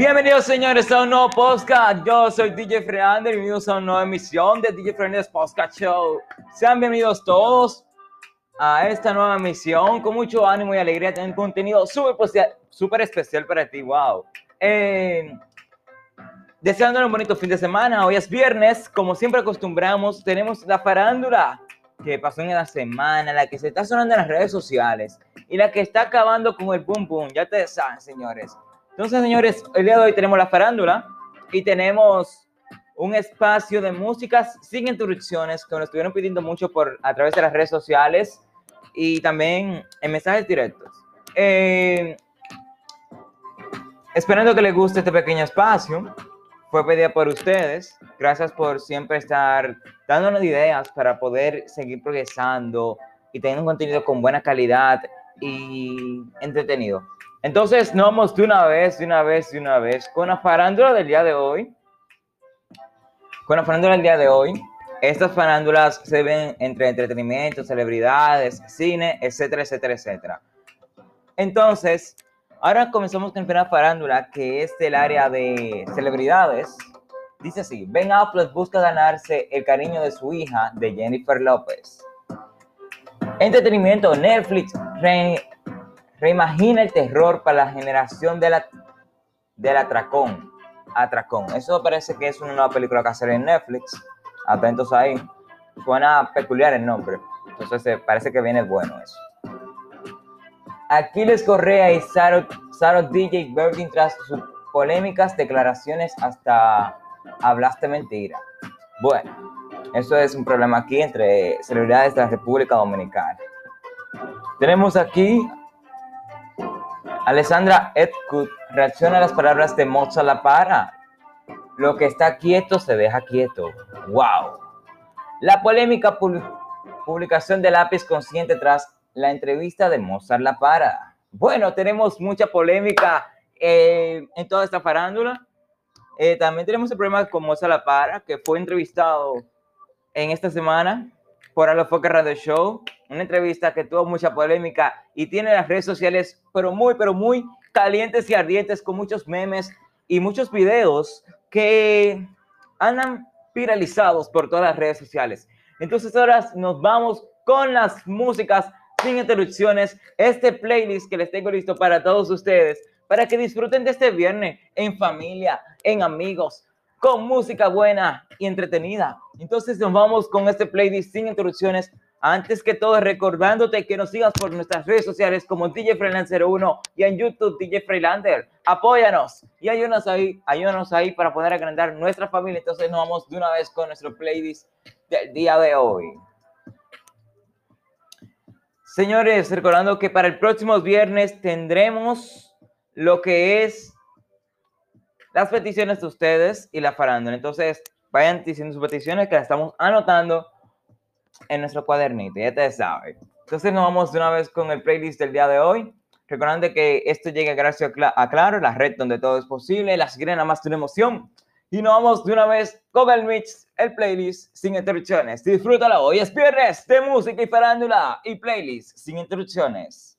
Bienvenidos señores a un nuevo podcast. Yo soy DJ Freander y bienvenidos a una nueva emisión de DJ Freander's Podcast Show. Sean bienvenidos todos a esta nueva emisión con mucho ánimo y alegría. Tienen contenido súper super especial para ti. Wow. Eh, deseándole un bonito fin de semana. Hoy es viernes. Como siempre acostumbramos, tenemos la farándula que pasó en la semana, la que se está sonando en las redes sociales y la que está acabando con el boom boom. Ya te saben, señores. Entonces, señores, el día de hoy tenemos la farándula y tenemos un espacio de músicas sin interrupciones que nos estuvieron pidiendo mucho por a través de las redes sociales y también en mensajes directos. Eh, esperando que les guste este pequeño espacio, fue pedida por ustedes. Gracias por siempre estar dándonos ideas para poder seguir progresando y teniendo un contenido con buena calidad y entretenido. Entonces, nos vamos de una vez, de una vez, de una vez con la farándula del día de hoy. Con la farándula del día de hoy. Estas farándulas se ven entre entretenimiento, celebridades, cine, etcétera, etcétera, etcétera. Entonces, ahora comenzamos con la farándula, que es del área de celebridades. Dice así, Ben Affleck busca ganarse el cariño de su hija, de Jennifer López. Entretenimiento, Netflix reimagina el terror para la generación de la, del atracón. Atracón. Eso parece que es una nueva película que hacer en Netflix. Atentos ahí. Suena peculiar el nombre. Entonces eh, parece que viene bueno eso. Aquiles Correa y Sarah, DJ Virgin tras sus polémicas declaraciones hasta hablaste mentira. Bueno, eso es un problema aquí entre celebridades de la República Dominicana. Tenemos aquí Alessandra Edkut reacciona a las palabras de Moza La Para. Lo que está quieto se deja quieto. ¡Wow! La polémica publicación de lápiz consciente tras la entrevista de Mozart La Para. Bueno, tenemos mucha polémica eh, en toda esta farándula. Eh, también tenemos el problema con Mozart La Para, que fue entrevistado en esta semana por Alofoque Radio Show, una entrevista que tuvo mucha polémica y tiene las redes sociales, pero muy, pero muy calientes y ardientes, con muchos memes y muchos videos que andan viralizados por todas las redes sociales. Entonces ahora nos vamos con las músicas sin interrupciones, este playlist que les tengo listo para todos ustedes, para que disfruten de este viernes en familia, en amigos, con música buena y entretenida. Entonces nos vamos con este playlist sin interrupciones. Antes que todo, recordándote que nos sigas por nuestras redes sociales como DJ Freelancer 1 y en YouTube DJ Freelander. Apóyanos y ayúdanos ahí, ayúdanos ahí para poder agrandar nuestra familia. Entonces nos vamos de una vez con nuestro playlist del día de hoy. Señores, recordando que para el próximo viernes tendremos lo que es las peticiones de ustedes y la farándula. Entonces, vayan diciendo sus peticiones que las estamos anotando en nuestro cuadernito, ya te saben. Entonces, nos vamos de una vez con el playlist del día de hoy. Recordando que esto llega gracias a Claro, la red donde todo es posible, la sirena más de una emoción. Y nos vamos de una vez con el mix, el playlist sin interrupciones. Disfrútalo, hoy es viernes de música y farándula y playlist sin interrupciones.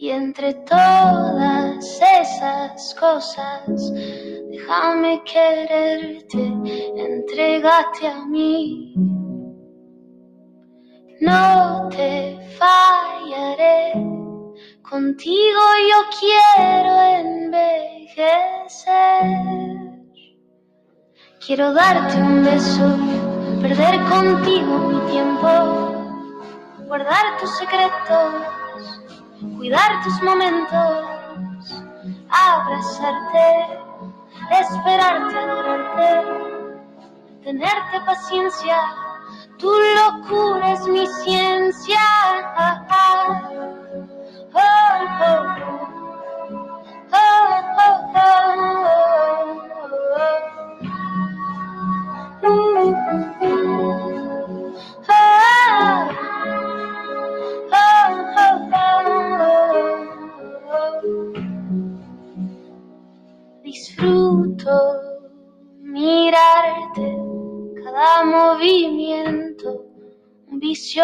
Y entre todas esas cosas, déjame quererte, entregate a mí. No te fallaré, contigo yo quiero envejecer. Quiero darte un beso, perder contigo mi tiempo guardar tus secretos, cuidar tus momentos, abrazarte, esperarte, adorarte, tenerte paciencia. Tu locura es mi ciencia. Oh, Disfruto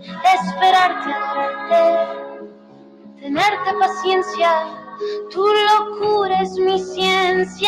esperarte, adorarte, tenerte paciencia, tu locura es mi ciencia.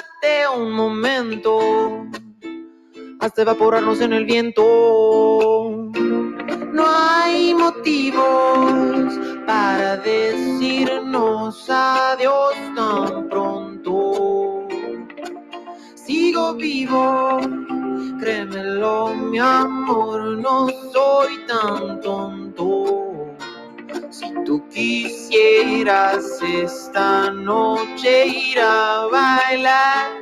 un momento hasta evaporarnos en el viento. No hay motivos para decirnos adiós tan pronto. Sigo vivo, créemelo, mi amor, no soy tan tonto. Tú quisieras esta noche ir a bailar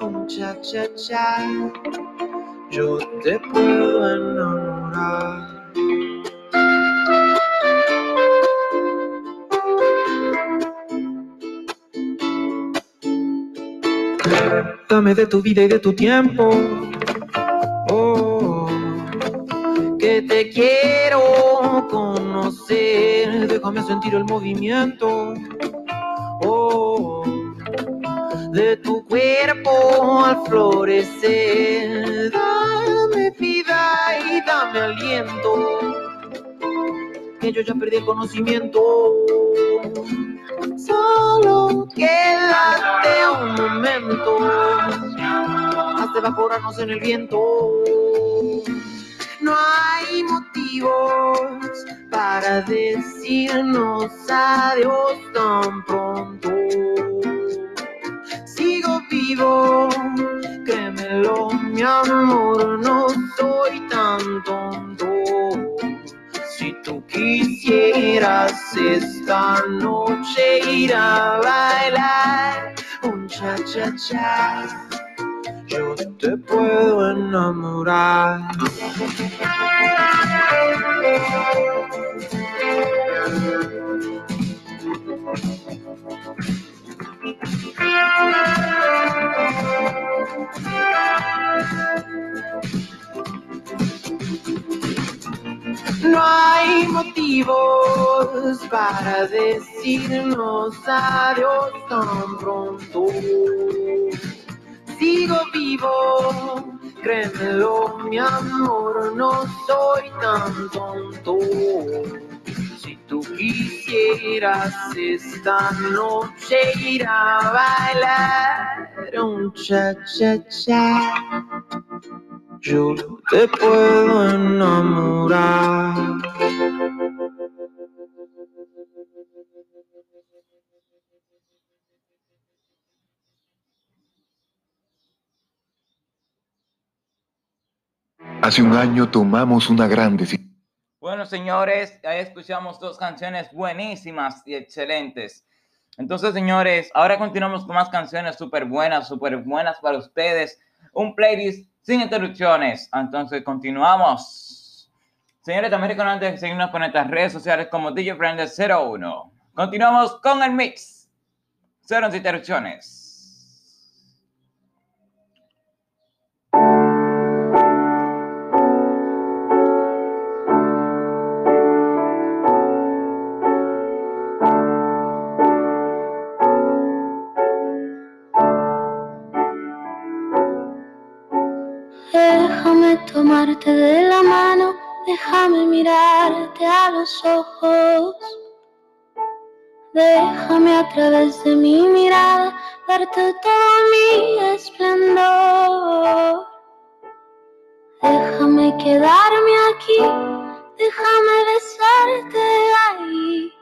un cha cha cha, yo te puedo enamorar. Dame de tu vida y de tu tiempo. Oh, que te quiero conocer. Déjame sentir el movimiento. Oh, de tu cuerpo al florecer. Dame vida y dame aliento. Que yo ya perdí el conocimiento. Solo quédate un momento hasta evaporarnos en el viento. No hay motivos para decirnos adiós tan pronto. Sigo vivo, créemelo, mi amor, no soy tan tonto. Si tú quisieras esta noche ir a bailar un cha-cha-cha, yo te puedo enamorar. No hay motivos para decirnos adiós tan pronto. Sigo vivo, créemelo, mi amor, no soy tan tonto. Quisieras esta noche ir a bailar un cha-cha-cha, yo te puedo enamorar. Hace un año tomamos una gran decisión. Bueno, señores, ahí escuchamos dos canciones buenísimas y excelentes. Entonces, señores, ahora continuamos con más canciones súper buenas, súper buenas para ustedes. Un playlist sin interrupciones. Entonces, continuamos. Señores, también recuerden de seguirnos con nuestras redes sociales como DJ Friends 01. Continuamos con el mix. Cero interrupciones. De la mano, déjame mirarte a los ojos. Déjame a través de mi mirada darte todo mi esplendor. Déjame quedarme aquí, déjame besarte ahí,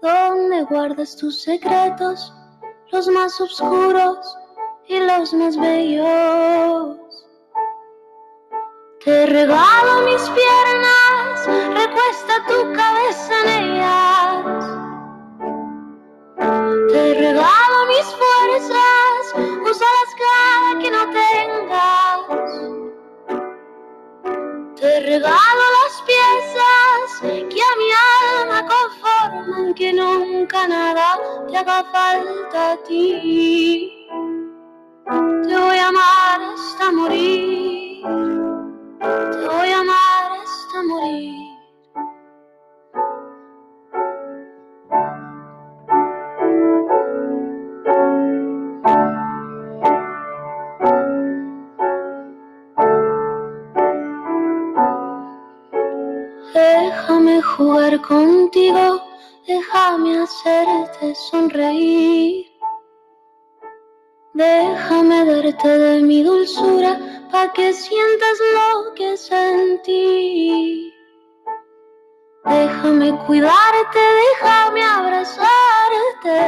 donde guardas tus secretos, los más oscuros y los más bellos. Te regalo mis piernas, recuesta tu cabeza en ellas. Te regalo mis fuerzas, úsalas cada que no tengas. Te regalo las piezas que a mi alma conforman, que nunca nada te haga falta a ti. Te voy a amar hasta morir. Te voy a amar hasta morir. Déjame jugar contigo, déjame hacerte sonreír. Déjame darte de mi dulzura pa' que sientas lo que sentí. Déjame cuidarte, déjame abrazarte.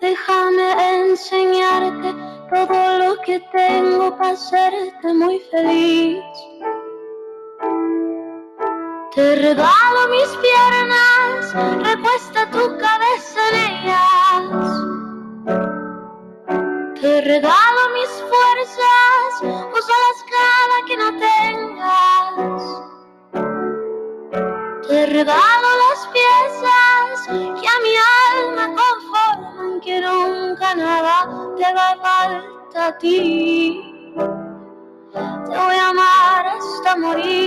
Déjame enseñarte todo lo que tengo para hacerte muy feliz. Te regalo mis piernas, recuesta tu cabeza en ellas. Te regalo mis fuerzas, úsalas cada que no tengas. Te regalo las piezas que a mi alma conforman, que nunca nada te haga falta a ti. Te voy a amar hasta morir.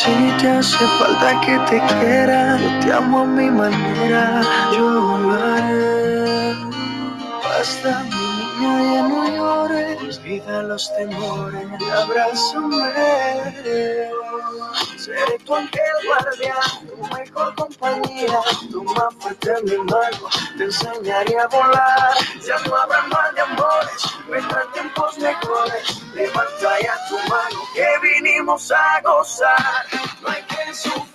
Si te hace falta que te quiera, yo te amo a mi manera, yo lo haré. Basta mi niña, ya no llores, olvida los temores, abrázame. Seré tu ángel guardián, tu mejor compañía, tu más fuerte mi mano, te enseñaré a volar. Ya no habrá mal de amores, vendrán tiempos mejores. Levanta ya tu mano, que vinimos a gozar. No hay que sufrir,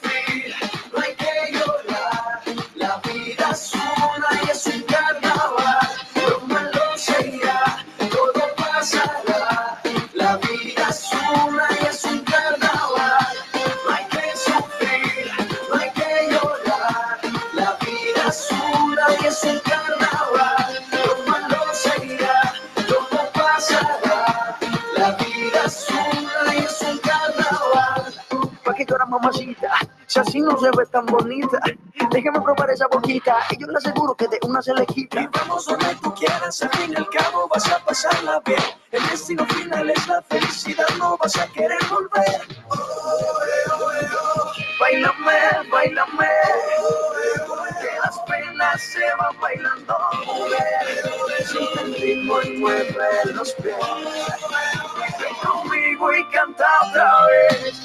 se ve tan bonita. Déjame probar esa boquita y yo le aseguro que de una se le quita. Y vamos donde tú quieras, al fin y al cabo vas a pasarla bien. El destino final es la felicidad, no vas a querer volver. Bailame, bailame, que las penas se van bailando. Sigue el ritmo y mueve los pies. Ven conmigo y canta otra vez.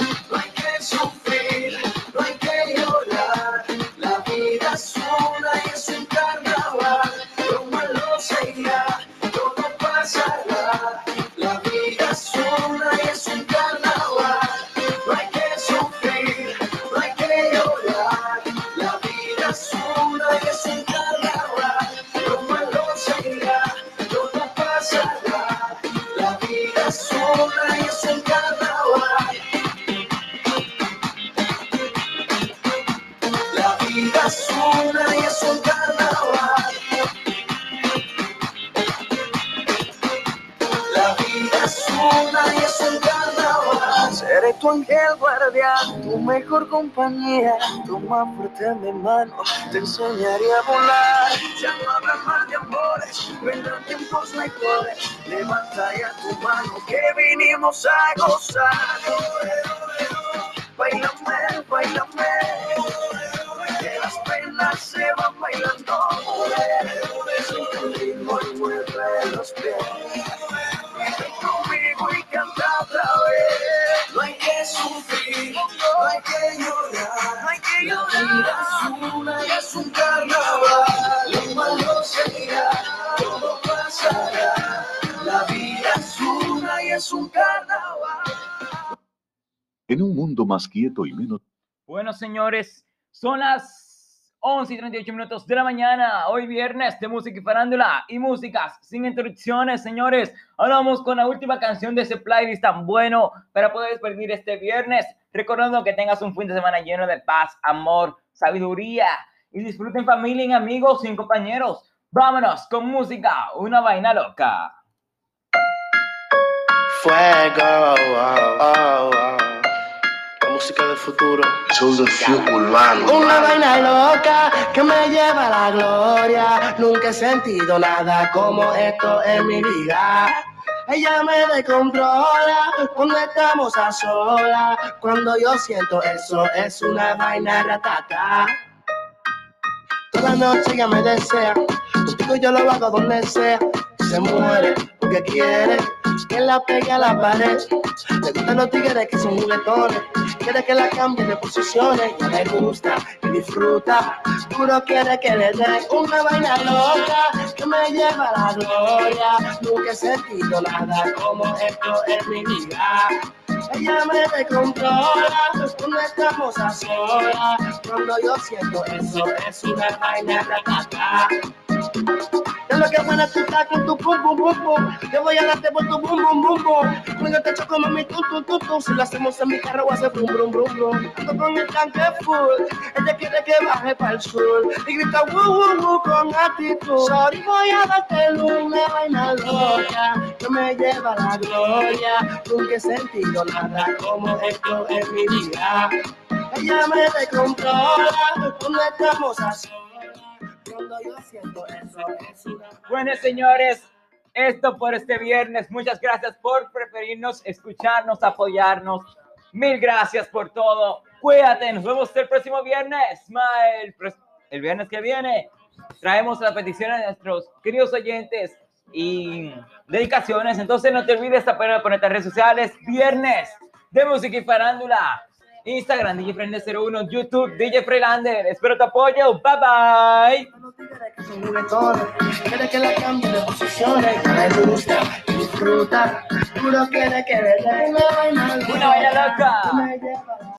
Es una y es un carnaval. La vida es una y es un carnaval. Seré tu ángel guardián, tu mejor compañía. Toma fuerte mi mano, te enseñaré a volar. Ya no habrá mal de amores, vendrán tiempos mejores. Levanta ya tu mano, que vinimos a gozar. Bailame, bailame, las se van bailando. Siente el ritmo y mueve los pies. Ven conmigo y canta otra vez. No hay que sufrir, no hay que llorar. No hay que llorar. La vida es una y es un carnaval. Lo malo se irá, todo pasará. La vida es una y es un carnaval. En un mundo más quieto y menos Bueno, señores, son las 11 y 38 minutos de la mañana, hoy viernes de música y farándula y músicas sin interrupciones, señores. Ahora vamos con la última canción de ese playlist tan bueno para poder despedir este viernes, recordando que tengas un fin de semana lleno de paz, amor, sabiduría y disfruten familia amigos y compañeros. Vámonos con música, una vaina loca. Fuego, oh, oh, oh. Música del futuro. Una vaina loca que me lleva a la gloria. Nunca he sentido nada como esto en mi vida. Ella me descontrola cuando estamos a solas. Cuando yo siento eso, es una vaina ratata. Toda noche ella me desea. Yo lo hago donde sea. Se muere porque quiere que la pegue a la pared. Le gustan los tigres que son juguetones. Quiere que la cambie de posiciones. Ya le gusta y disfruta. Puro quiere que le dé una vaina loca que me lleva a la gloria. Nunca he sentido nada como esto en mi vida. Ella me descontrola cuando estamos a solas. Cuando yo siento eso, es una vaina ratata. De lo que buena tú estás con tu pum pum pum pum. Yo voy a darte por tu bum bum bum bum. Cuando te choco mami tu tu tu tu. Si lo hacemos en mi carro hacer brum brum brum brum. Ando con el tanque full. Ella quiere que baje para el sur. Y grita wu wu wu con actitud. Sorry voy a darte una vaina loca. Que me lleva la gloria. Nunca he sentido nada como esto en mi vida. Ella me descontrola cuando estamos a solas. Bueno, señores, esto por este viernes. Muchas gracias por preferirnos, escucharnos, apoyarnos. Mil gracias por todo. Cuídate, nos vemos el próximo viernes. El, el viernes que viene traemos las peticiones de nuestros queridos oyentes y dedicaciones. Entonces no te olvides de poner ponerte en redes sociales. Viernes de música y farándula. Instagram, DJ Freelander01, YouTube, DJ Freelander. Espero tu apoyo. Bye bye. Quiere que la cambie de posiciones. Le gusta disfruta. Quiere que una vaina loca.